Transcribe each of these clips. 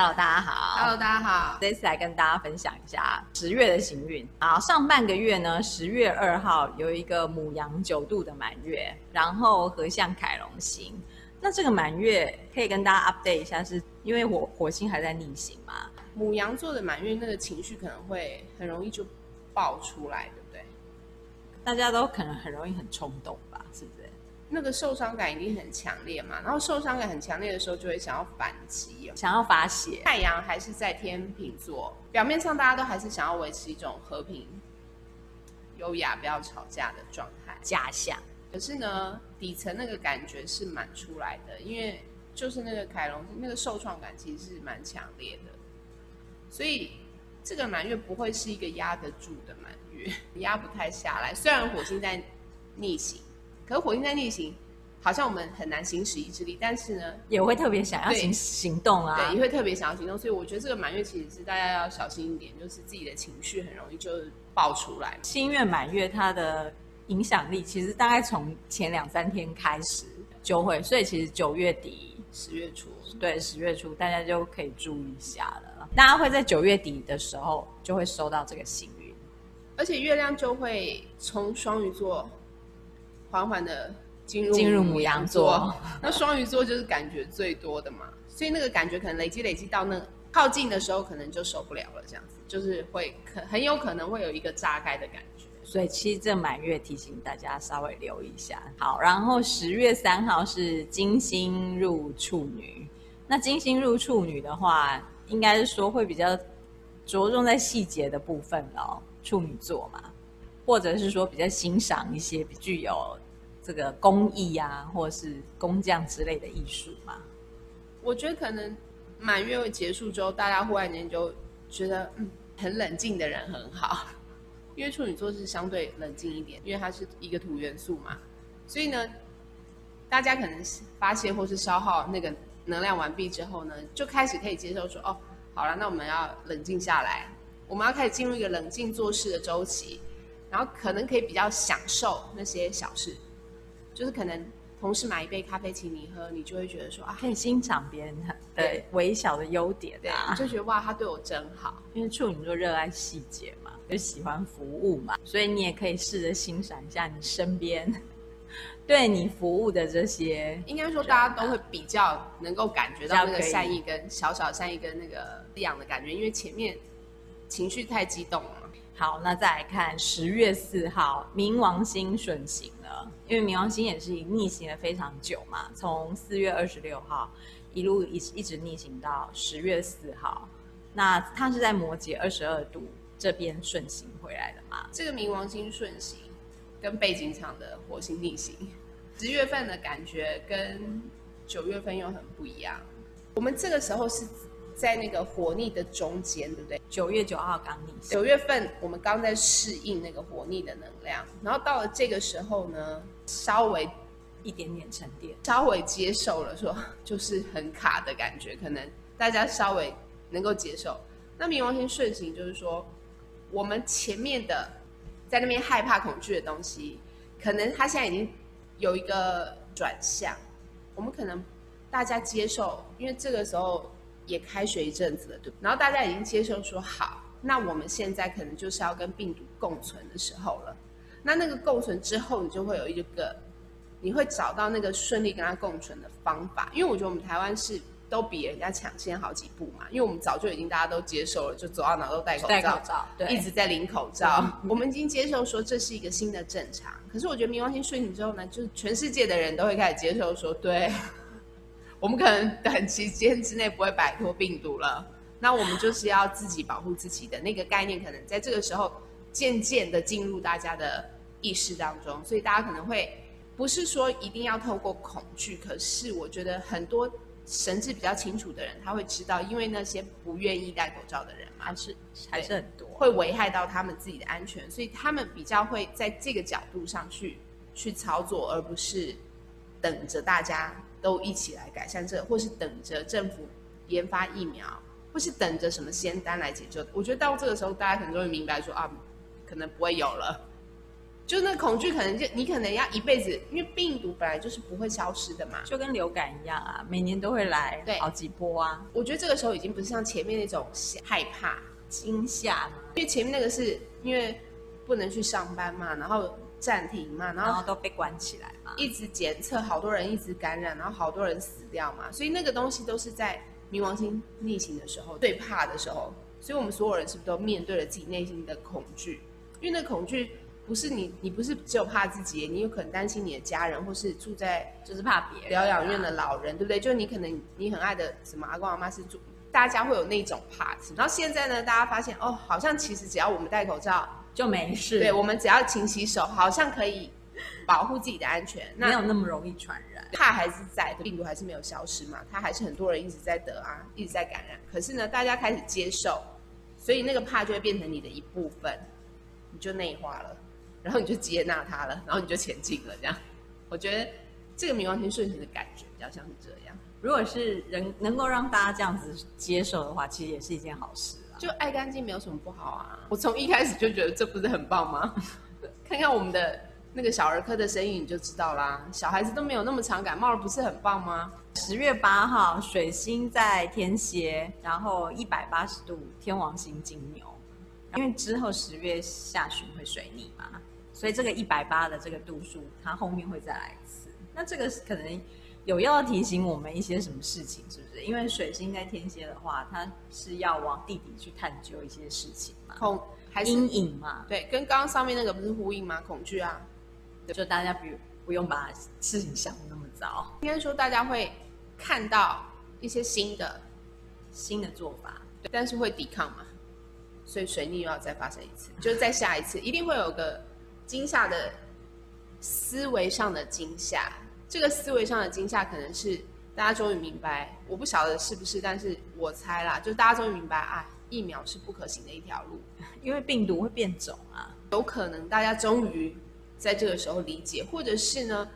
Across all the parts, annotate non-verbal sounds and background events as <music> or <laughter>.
Hello，大家好。Hello，大家好。这次来跟大家分享一下十月的行运。好，上半个月呢，十月二号有一个母羊九度的满月，然后合相凯龙星。那这个满月可以跟大家 update 一下是，是因为火火星还在逆行嘛？母羊座的满月那个情绪可能会很容易就爆出来，对不对？大家都可能很容易很冲动吧？是不是？那个受伤感一定很强烈嘛？然后受伤感很强烈的时候，就会想要反击，想要发泄。太阳还是在天秤座，表面上大家都还是想要维持一种和平、优雅、不要吵架的状态，假象。可是呢，底层那个感觉是蛮出来的，因为就是那个凯龙那个受创感其实是蛮强烈的，所以这个满月不会是一个压得住的满月，压不太下来。虽然火星在逆行，可是火星在逆行，好像我们很难行使意志力，但是呢，也会特别想要行行动啊，对，也会特别想要行动。所以我觉得这个满月其实是大家要小心一点，就是自己的情绪很容易就爆出来。新月满月它的。影响力其实大概从前两三天开始就会，所以其实九月底、十月初，对，十月初大家就可以注意一下了。大家会在九月底的时候就会收到这个幸运，而且月亮就会从双鱼座缓缓的进入进入母羊座。<laughs> 那双鱼座就是感觉最多的嘛，所以那个感觉可能累积累积到那靠近的时候，可能就受不了了，这样子就是会可很有可能会有一个炸开的感觉。所以其实这满月提醒大家稍微留意一下。好，然后十月三号是金星入处女，那金星入处女的话，应该是说会比较着重在细节的部分哦，处女座嘛，或者是说比较欣赏一些具有这个工艺啊，或者是工匠之类的艺术嘛。我觉得可能满月结束之后，大家忽然间就觉得，嗯，很冷静的人很好。因为处女座是相对冷静一点，因为它是一个土元素嘛，所以呢，大家可能发泄或是消耗那个能量完毕之后呢，就开始可以接受说，哦，好了，那我们要冷静下来，我们要开始进入一个冷静做事的周期，然后可能可以比较享受那些小事，就是可能。同事买一杯咖啡请你喝，你就会觉得说啊，可以欣赏别人的对微小的优点啊，就觉得哇，他对我真好。因为处女座热爱细节嘛，就喜欢服务嘛，所以你也可以试着欣赏一下你身边对你服务的这些。应该说，大家都会比较能够感觉到那个善意跟小小善意跟那个这样的感觉，因为前面情绪太激动了。好，那再来看十月四号，冥王星顺行了，因为冥王星也是逆行了非常久嘛，从四月二十六号一路一一直逆行到十月四号，那它是在摩羯二十二度这边顺行回来的嘛？这个冥王星顺行跟背景场的火星逆行，十月份的感觉跟九月份又很不一样。我们这个时候是。在那个火逆的中间，对不对？九月九号刚逆，九月份我们刚在适应那个火逆的能量，然后到了这个时候呢，稍微一点点沉淀，稍微接受了，说就是很卡的感觉，可能大家稍微能够接受。那冥王星顺行就是说，我们前面的在那边害怕恐惧的东西，可能它现在已经有一个转向，我们可能大家接受，因为这个时候。也开学一阵子了，对。然后大家已经接受说好，那我们现在可能就是要跟病毒共存的时候了。那那个共存之后，你就会有一个，你会找到那个顺利跟它共存的方法。因为我觉得我们台湾是都比人家抢先好几步嘛，因为我们早就已经大家都接受了，就走到哪都戴口罩，戴口罩，对，一直在领口罩。我们已经接受说这是一个新的正常。可是我觉得冥王星睡醒之后呢，就是全世界的人都会开始接受说，对。我们可能短期间之内不会摆脱病毒了，那我们就是要自己保护自己的那个概念，可能在这个时候渐渐的进入大家的意识当中，所以大家可能会不是说一定要透过恐惧，可是我觉得很多神智比较清楚的人，他会知道，因为那些不愿意戴口罩的人嘛，还是还是很多，会危害到他们自己的安全，所以他们比较会在这个角度上去去操作，而不是等着大家。都一起来改善这个，或是等着政府研发疫苗，或是等着什么仙丹来解救。我觉得到这个时候，大家可能都会明白说啊，可能不会有了。就那恐惧可能就你可能要一辈子，因为病毒本来就是不会消失的嘛，就跟流感一样啊，每年都会来好几波啊。我觉得这个时候已经不是像前面那种害怕、惊吓，因为前面那个是因为不能去上班嘛，然后暂停嘛，然后，都被关起来嘛，一直检测，好多人一直感染，然后好多人死掉嘛，所以那个东西都是在冥王星逆行的时候最怕的时候，所以我们所有人是不是都面对了自己内心的恐惧？因为那恐惧。不是你，你不是只有怕自己，你有可能担心你的家人，或是住在就是怕别人疗养院的老人，对不对？就你可能你很爱的什么阿公阿妈是住，大家会有那种怕。然后现在呢，大家发现哦，好像其实只要我们戴口罩就没事，对，我们只要勤洗手，好像可以保护自己的安全，那没有那么容易传染。怕还是在，病毒还是没有消失嘛，它还是很多人一直在得啊，一直在感染。可是呢，大家开始接受，所以那个怕就会变成你的一部分，你就内化了。然后你就接纳它了，然后你就前进了，这样。我觉得这个冥王星顺行的感觉比较像是这样。如果是人能够让大家这样子接受的话，其实也是一件好事啊。就爱干净没有什么不好啊。我从一开始就觉得这不是很棒吗？<laughs> 看看我们的那个小儿科的生意你就知道啦。小孩子都没有那么常感冒了，不是很棒吗？十月八号，水星在天蝎，然后一百八十度天王星金牛，因为之后十月下旬会水逆嘛。所以这个一百八的这个度数，它后面会再来一次。那这个可能有要提醒我们一些什么事情，是不是？因为水星在天蝎的话，它是要往地底去探究一些事情嘛，恐还是阴影嘛？对，跟刚刚上面那个不是呼应吗？恐惧啊，就大家不不用把事情想的那么糟。应该说大家会看到一些新的新的做法，对，但是会抵抗嘛，所以水逆又要再发生一次，就是再下一次，一定会有个。惊吓的思维上的惊吓，这个思维上的惊吓可能是大家终于明白，我不晓得是不是，但是我猜啦，就大家终于明白啊，疫苗是不可行的一条路，<laughs> 因为病毒会变种啊，有可能大家终于在这个时候理解，或者是呢，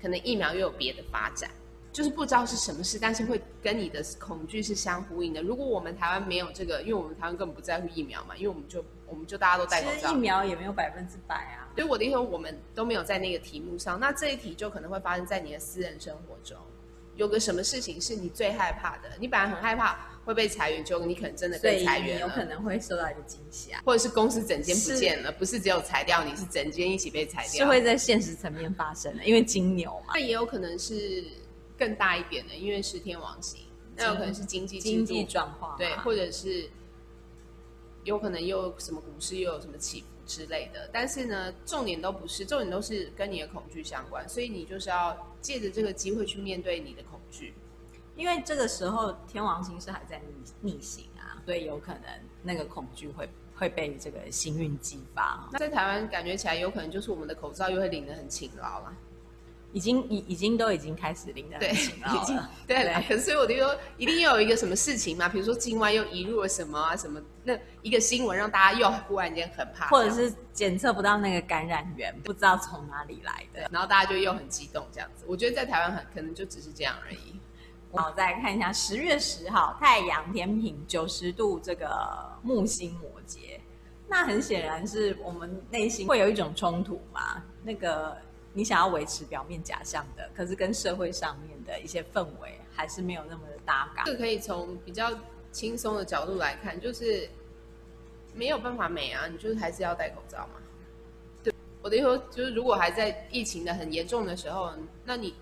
可能疫苗又有别的发展。就是不知道是什么事，但是会跟你的恐惧是相呼应的。如果我们台湾没有这个，因为我们台湾根本不在乎疫苗嘛，因为我们就我们就大家都戴口罩，疫苗也没有百分之百啊。所以我的意思说，我们都没有在那个题目上，那这一题就可能会发生在你的私人生活中。有个什么事情是你最害怕的？你本来很害怕会被裁员，就你可能真的被裁员，有可能会受到一个惊吓，或者是公司整间不见了，不是只有裁掉你，是整间一起被裁掉，是会在现实层面发生的，因为金牛嘛。那也有可能是。更大一点的，因为是天王星，那有可能是经济经济状况，对，或者是有可能又有什么股市又有什么起伏之类的。但是呢，重点都不是，重点都是跟你的恐惧相关，所以你就是要借着这个机会去面对你的恐惧。因为这个时候天王星是还在逆逆行啊，所以有可能那个恐惧会会被这个星运激发。那在台湾感觉起来，有可能就是我们的口罩又会领得很勤劳了。已经已已经都已经开始领的很勤劳了，已经对了。可是所以我就说，一定要有一个什么事情嘛，比如说境外又移入了什么啊什么，那一个新闻让大家又忽然间很怕，或者是检测不到那个感染源，不知道从哪里来的，然后大家就又很激动这样子。我觉得在台湾很可能就只是这样而已。好，再来看一下十月十号，太阳天平九十度这个木星摩羯，那很显然是我们内心会有一种冲突嘛，那个。你想要维持表面假象的，可是跟社会上面的一些氛围还是没有那么的搭嘎。这可以从比较轻松的角度来看，就是没有办法美啊，你就是还是要戴口罩嘛。对，我的意思，就是如果还在疫情的很严重的时候，那你。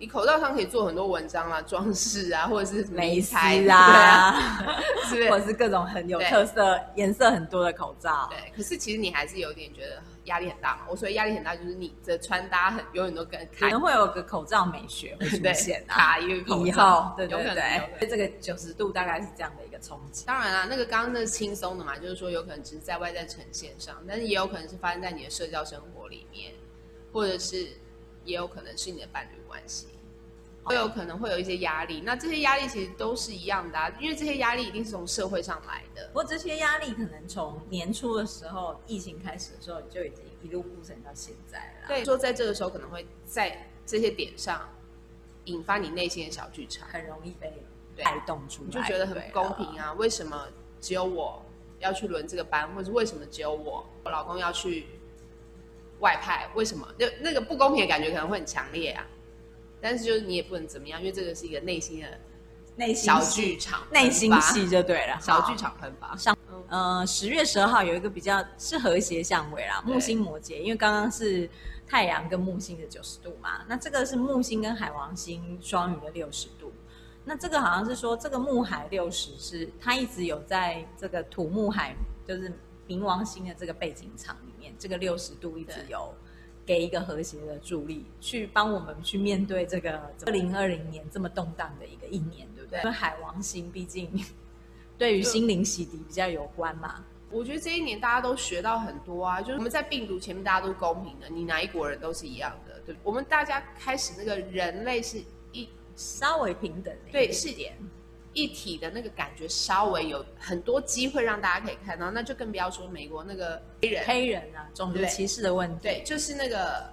你口罩上可以做很多文章啊，装饰啊，或者是蕾丝啊，是不是？或者是各种很有特色、颜色很多的口罩。对，可是其实你还是有点觉得压力很大嘛。我所谓压力很大，就是你的穿搭很永远都跟可能会有个口罩美学会出 <laughs> 现啊，卡一个口罩，对对对，对，这个九十度大概是这样的一个冲击。当然啦，那个刚刚那是轻松的嘛，就是说有可能只是在外在呈现上，但是也有可能是发生在你的社交生活里面，或者是。也有可能是你的伴侣关系，会有可能会有一些压力。那这些压力其实都是一样的啊，因为这些压力一定是从社会上来的。不过这些压力可能从年初的时候，疫情开始的时候，就已经一路铺陈到现在了。对，说在这个时候可能会在这些点上引发你内心的小剧场，很容易被带动出来，你就觉得很不公平啊？为什么只有我要去轮这个班，或者为什么只有我，我老公要去？外派，为什么？就那个不公平的感觉可能会很强烈啊。但是就是你也不能怎么样，因为这个是一个内心的内心小剧场，内心戏就对了，小剧场喷发。上，呃，十月十二号有一个比较是和谐相位啦，木星摩羯，因为刚刚是太阳跟木星的九十度嘛，那这个是木星跟海王星双鱼的六十度。那这个好像是说，这个木海六十是它一直有在这个土木海，就是冥王星的这个背景场这个六十度一直有。给一个和谐的助力，去帮我们去面对这个二零二零年这么动荡的一个一年，对不对？因为海王星毕竟对于心灵洗涤比较有关嘛。我觉得这一年大家都学到很多啊，就是我们在病毒前面大家都公平的，你哪一国人都是一样的，对。我们大家开始那个人类是一稍微平等的，对，是点。一体的那个感觉稍微有很多机会让大家可以看到，那就更不要说美国那个黑人黑人啊，种族歧视的问题。对，就是那个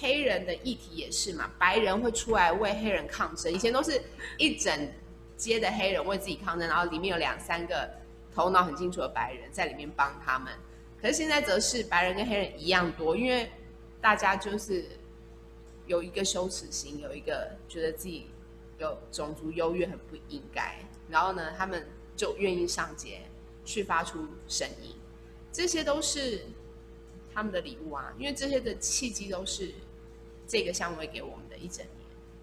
黑人的议题也是嘛，白人会出来为黑人抗争，以前都是一整街的黑人为自己抗争，然后里面有两三个头脑很清楚的白人在里面帮他们。可是现在则是白人跟黑人一样多，因为大家就是有一个羞耻心，有一个觉得自己。有种族优越很不应该，然后呢，他们就愿意上街去发出声音，这些都是他们的礼物啊，因为这些的契机都是这个相位给我们的一整年。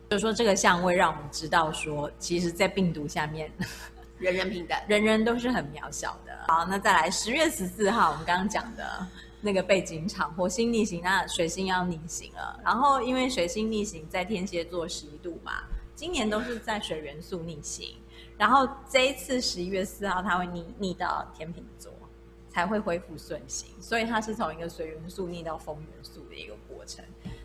就是说，这个相位让我们知道说，其实，在病毒下面，人人平等，人人都是很渺小的。好，那再来十月十四号，我们刚刚讲的那个背景场，火星逆行，那水星要逆行了。然后，因为水星逆行在天蝎座十一度嘛。今年都是在水元素逆行，然后这一次十一月四号它会逆逆到天秤座，才会恢复顺行，所以它是从一个水元素逆到风元素的一个过程。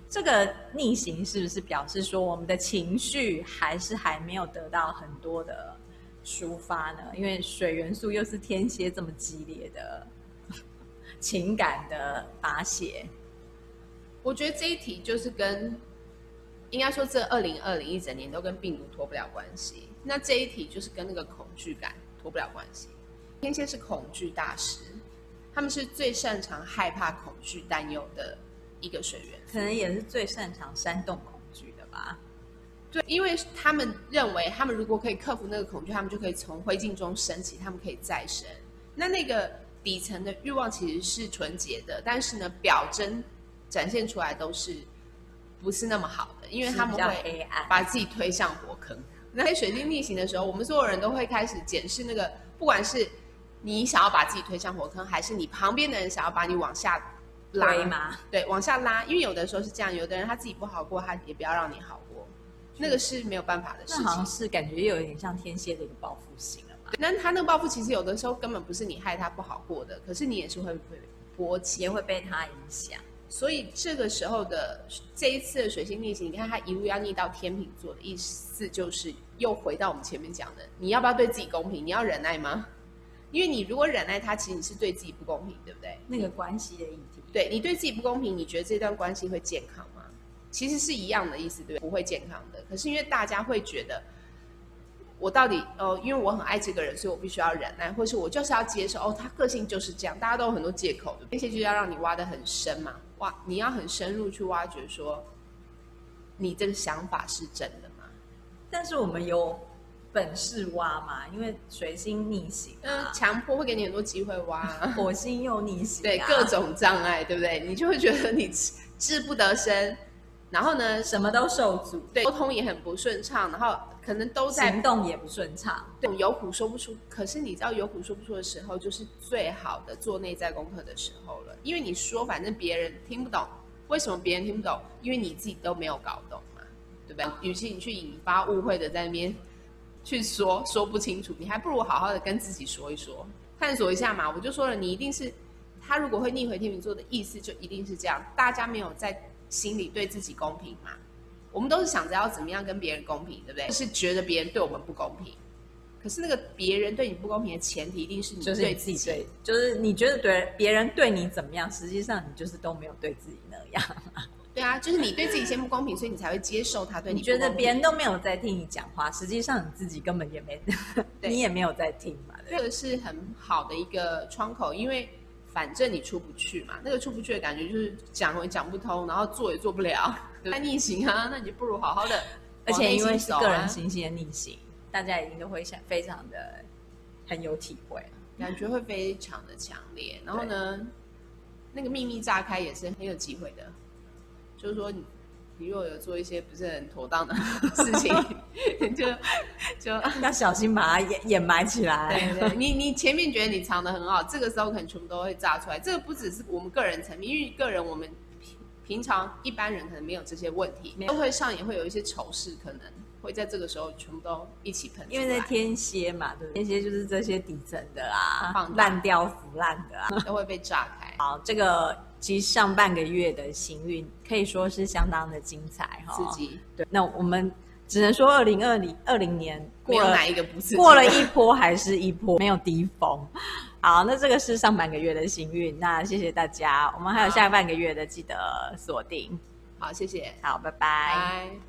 这个逆行是不是表示说我们的情绪还是还没有得到很多的抒发呢？因为水元素又是天蝎这么激烈的情感的发泄，我觉得这一题就是跟。应该说，这二零二零一整年都跟病毒脱不了关系。那这一题就是跟那个恐惧感脱不了关系。天蝎是恐惧大师，他们是最擅长害怕、恐惧、担忧的一个水源，可能也是最擅长煽动恐惧的吧。对，因为他们认为，他们如果可以克服那个恐惧，他们就可以从灰烬中升起，他们可以再生。那那个底层的欲望其实是纯洁的，但是呢，表征展现出来都是。不是那么好的，因为他们会把自己推向火坑。那在水星逆行的时候，我们所有人都会开始检视那个，不管是你想要把自己推向火坑，还是你旁边的人想要把你往下拉吗？对，往下拉。因为有的时候是这样，有的人他自己不好过，他也不要让你好过，那个是没有办法的事情。那好像是感觉又有点像天蝎的一个报复心了嘛。那他那个报复其实有的时候根本不是你害他不好过的，可是你也是会被波及，也会被他影响。所以这个时候的这一次的水星逆行，你看它一路要逆到天秤座的意思，就是又回到我们前面讲的，你要不要对自己公平？你要忍耐吗？因为你如果忍耐它，其实你是对自己不公平，对不对？那个关系的议题，对你对自己不公平，你觉得这段关系会健康吗？其实是一样的意思，对不对？不会健康的。可是因为大家会觉得，我到底哦，因为我很爱这个人，所以我必须要忍耐，或是我就是要接受哦，他个性就是这样。大家都有很多借口的，那些就是要让你挖得很深嘛。哇，你要很深入去挖掘，说你这个想法是真的吗？但是我们有本事挖嘛？因为水星逆行，嗯，强迫会给你很多机会挖。<laughs> 火星又逆行，对，各种障碍，对不对？你就会觉得你志不得伸，然后呢，什么都受阻，对，沟通也很不顺畅，然后可能都在行动也不顺畅，对，有苦说不出。可是你知道，有苦说不出的时候，就是最好的做内在功课的时候了。因为你说，反正别人听不懂，为什么别人听不懂？因为你自己都没有搞懂嘛，对不对？与其你去引发误会的在那边去说说不清楚，你还不如好好的跟自己说一说，探索一下嘛。我就说了，你一定是他如果会逆回天秤座的意思，就一定是这样。大家没有在心里对自己公平嘛？我们都是想着要怎么样跟别人公平，对不对？是觉得别人对我们不公平。可是那个别人对你不公平的前提，一定是你对自己对，就是你觉得对别人对你怎么样，实际上你就是都没有对自己那样。对啊，就是你对自己先不公平，所以你才会接受他对你。你觉得别人都没有在听你讲话，实际上你自己根本也没，<laughs> 你也没有在听嘛。这个是很好的一个窗口，因为反正你出不去嘛，那个出不去的感觉就是讲也讲不通，然后做也做不了，<laughs> 太逆行啊，那你就不如好好的、啊。而且因为是个人行星的逆行，大家一定都会想非常的很有体会，感觉会非常的强烈。然后呢，那个秘密炸开也是很有机会的，就是说你。你如果有做一些不是很妥当的事情，<laughs> 就就 <laughs> 要小心把它掩掩埋起来。对对，你你前面觉得你藏的很好，这个时候可能全部都会炸出来。这个不只是我们个人层面，因为个人我们平平常一般人可能没有这些问题，社会上也会有一些丑事，可能会在这个时候全部都一起喷。因为在天蝎嘛，对，天蝎就是这些底层的啊，烂掉腐烂的啊，都会被炸开。好，这个。其实上半个月的行运可以说是相当的精彩哈，刺激。对，那我们只能说二零二零二零年过了哪一个不是过了一波还是一波，没有低峰。好，那这个是上半个月的幸运，那谢谢大家，我们还有下半个月的，记得锁定。好，谢谢，好，拜拜。拜。